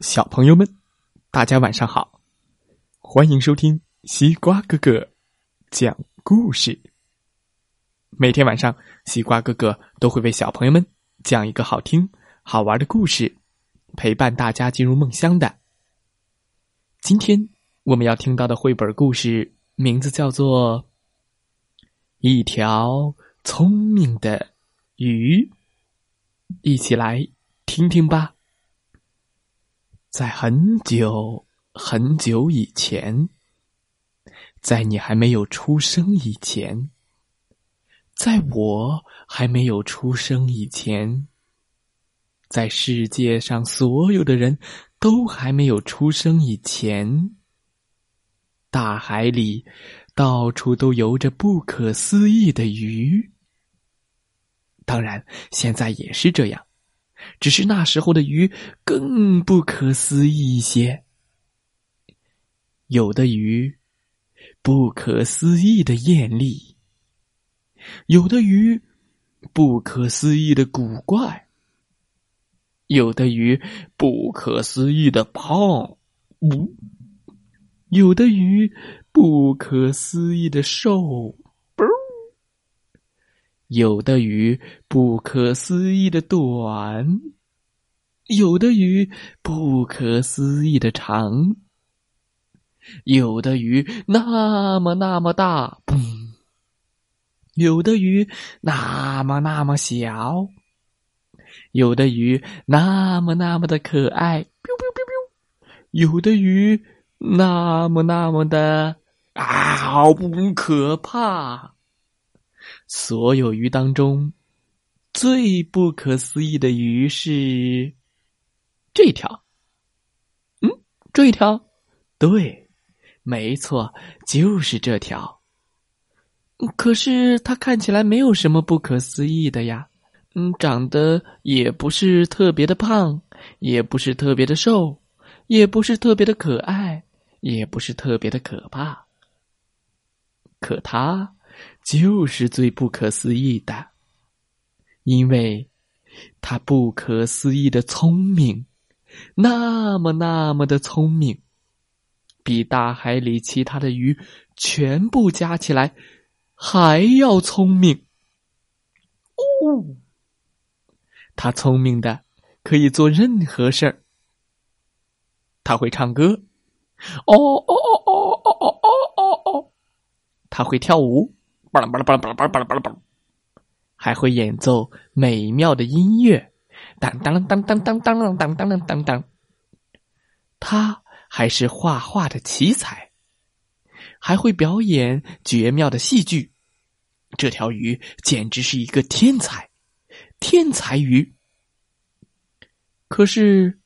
小朋友们，大家晚上好！欢迎收听西瓜哥哥讲故事。每天晚上，西瓜哥哥都会为小朋友们讲一个好听、好玩的故事，陪伴大家进入梦乡的。今天我们要听到的绘本故事名字叫做《一条聪明的鱼》，一起来听听吧。在很久很久以前，在你还没有出生以前，在我还没有出生以前，在世界上所有的人都还没有出生以前，大海里到处都游着不可思议的鱼。当然，现在也是这样。只是那时候的鱼更不可思议一些，有的鱼不可思议的艳丽，有的鱼不可思议的古怪，有的鱼不可思议的胖，呜，有的鱼不可思议的瘦。有的鱼不可思议的短，有的鱼不可思议的长，有的鱼那么那么大，嘣；有的鱼那么那么小，有的鱼那么那么的可爱，biu biu biu biu；有的鱼那么那么的啊，好不可怕。所有鱼当中，最不可思议的鱼是这条。嗯，这一条，对，没错，就是这条。可是它看起来没有什么不可思议的呀。嗯，长得也不是特别的胖，也不是特别的瘦，也不是特别的可爱，也不是特别的可怕。可它。就是最不可思议的，因为他不可思议的聪明，那么那么的聪明，比大海里其他的鱼全部加起来还要聪明。哦，他聪明的可以做任何事儿。他会唱歌，哦哦哦哦哦哦哦哦，他会跳舞。巴拉巴拉巴拉巴拉巴拉巴拉巴拉，还会演奏美妙的音乐，当当当当当当当当当当当。他还是画画的奇才，还会表演绝妙的戏剧。这条鱼简直是一个天才，天才鱼。可是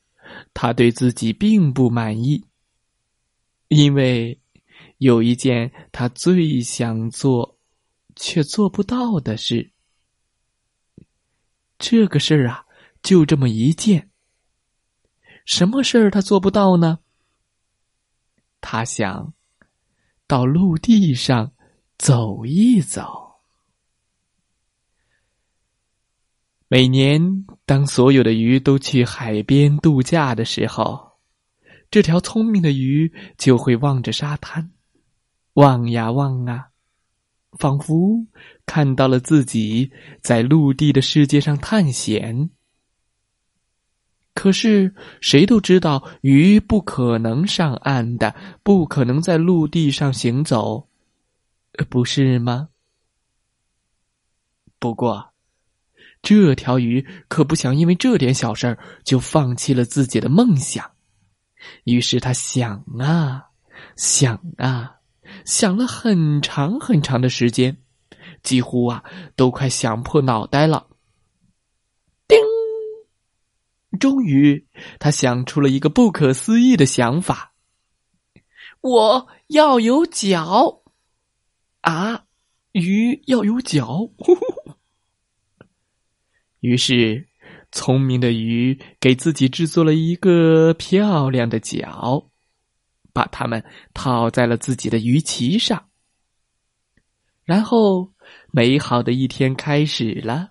他对自己并不满意，因为有一件他最想做。却做不到的事，这个事儿啊，就这么一件。什么事儿他做不到呢？他想到陆地上走一走。每年，当所有的鱼都去海边度假的时候，这条聪明的鱼就会望着沙滩，望呀望啊。仿佛看到了自己在陆地的世界上探险，可是谁都知道鱼不可能上岸的，不可能在陆地上行走，不是吗？不过，这条鱼可不想因为这点小事儿就放弃了自己的梦想，于是他想啊，想啊。想了很长很长的时间，几乎啊都快想破脑袋了。叮！终于，他想出了一个不可思议的想法：我要有脚啊！鱼要有脚。于是，聪明的鱼给自己制作了一个漂亮的脚。把它们套在了自己的鱼鳍上，然后美好的一天开始了。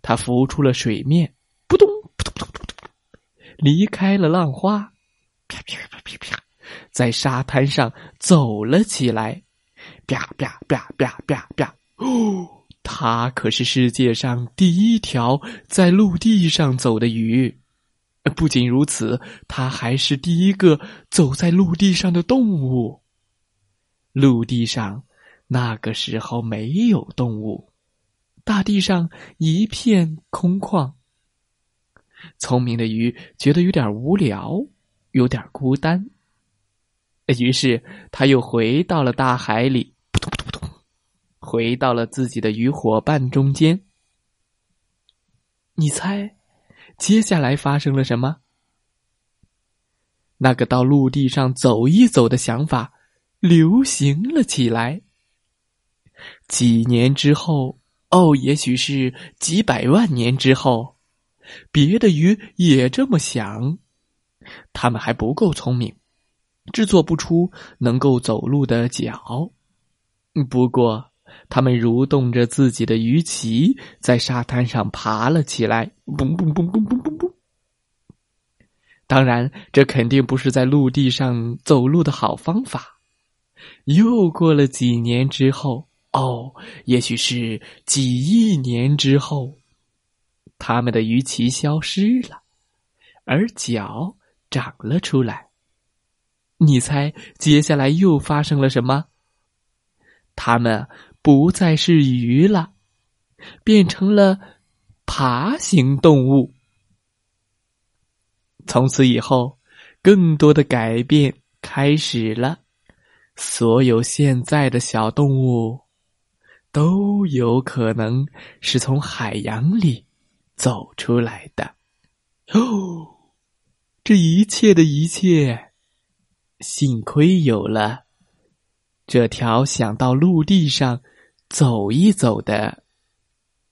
它浮出了水面，扑通扑通扑通扑通，离开了浪花，啪啪啪啪啪，在沙滩上走了起来，啪啪啪啪啪啪。哦，它可是世界上第一条在陆地上走的鱼。不仅如此，它还是第一个走在陆地上的动物。陆地上那个时候没有动物，大地上一片空旷。聪明的鱼觉得有点无聊，有点孤单，于是他又回到了大海里，扑通扑通扑通，回到了自己的鱼伙伴中间。你猜，接下来发生了什么？那个到陆地上走一走的想法流行了起来。几年之后，哦，也许是几百万年之后。别的鱼也这么想，它们还不够聪明，制作不出能够走路的脚。不过，它们蠕动着自己的鱼鳍，在沙滩上爬了起来，嘣嘣嘣嘣嘣嘣嘣。当然，这肯定不是在陆地上走路的好方法。又过了几年之后，哦，也许是几亿年之后。它们的鱼鳍消失了，而脚长了出来。你猜接下来又发生了什么？他们不再是鱼了，变成了爬行动物。从此以后，更多的改变开始了。所有现在的小动物都有可能是从海洋里。走出来的哦，这一切的一切，幸亏有了这条想到陆地上走一走的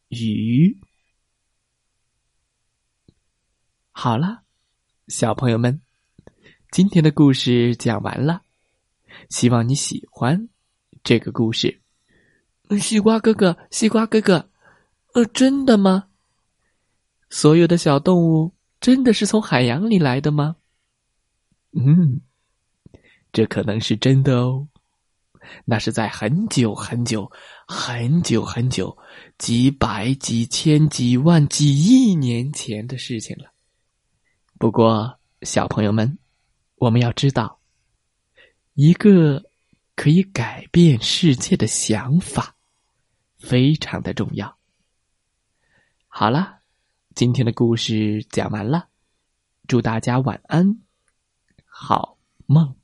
鱼。好了，小朋友们，今天的故事讲完了，希望你喜欢这个故事。西瓜哥哥，西瓜哥哥，呃，真的吗？所有的小动物真的是从海洋里来的吗？嗯，这可能是真的哦。那是在很久很久、很久很久、几百、几千、几万、几亿年前的事情了。不过，小朋友们，我们要知道，一个可以改变世界的想法非常的重要。好了。今天的故事讲完了，祝大家晚安，好梦。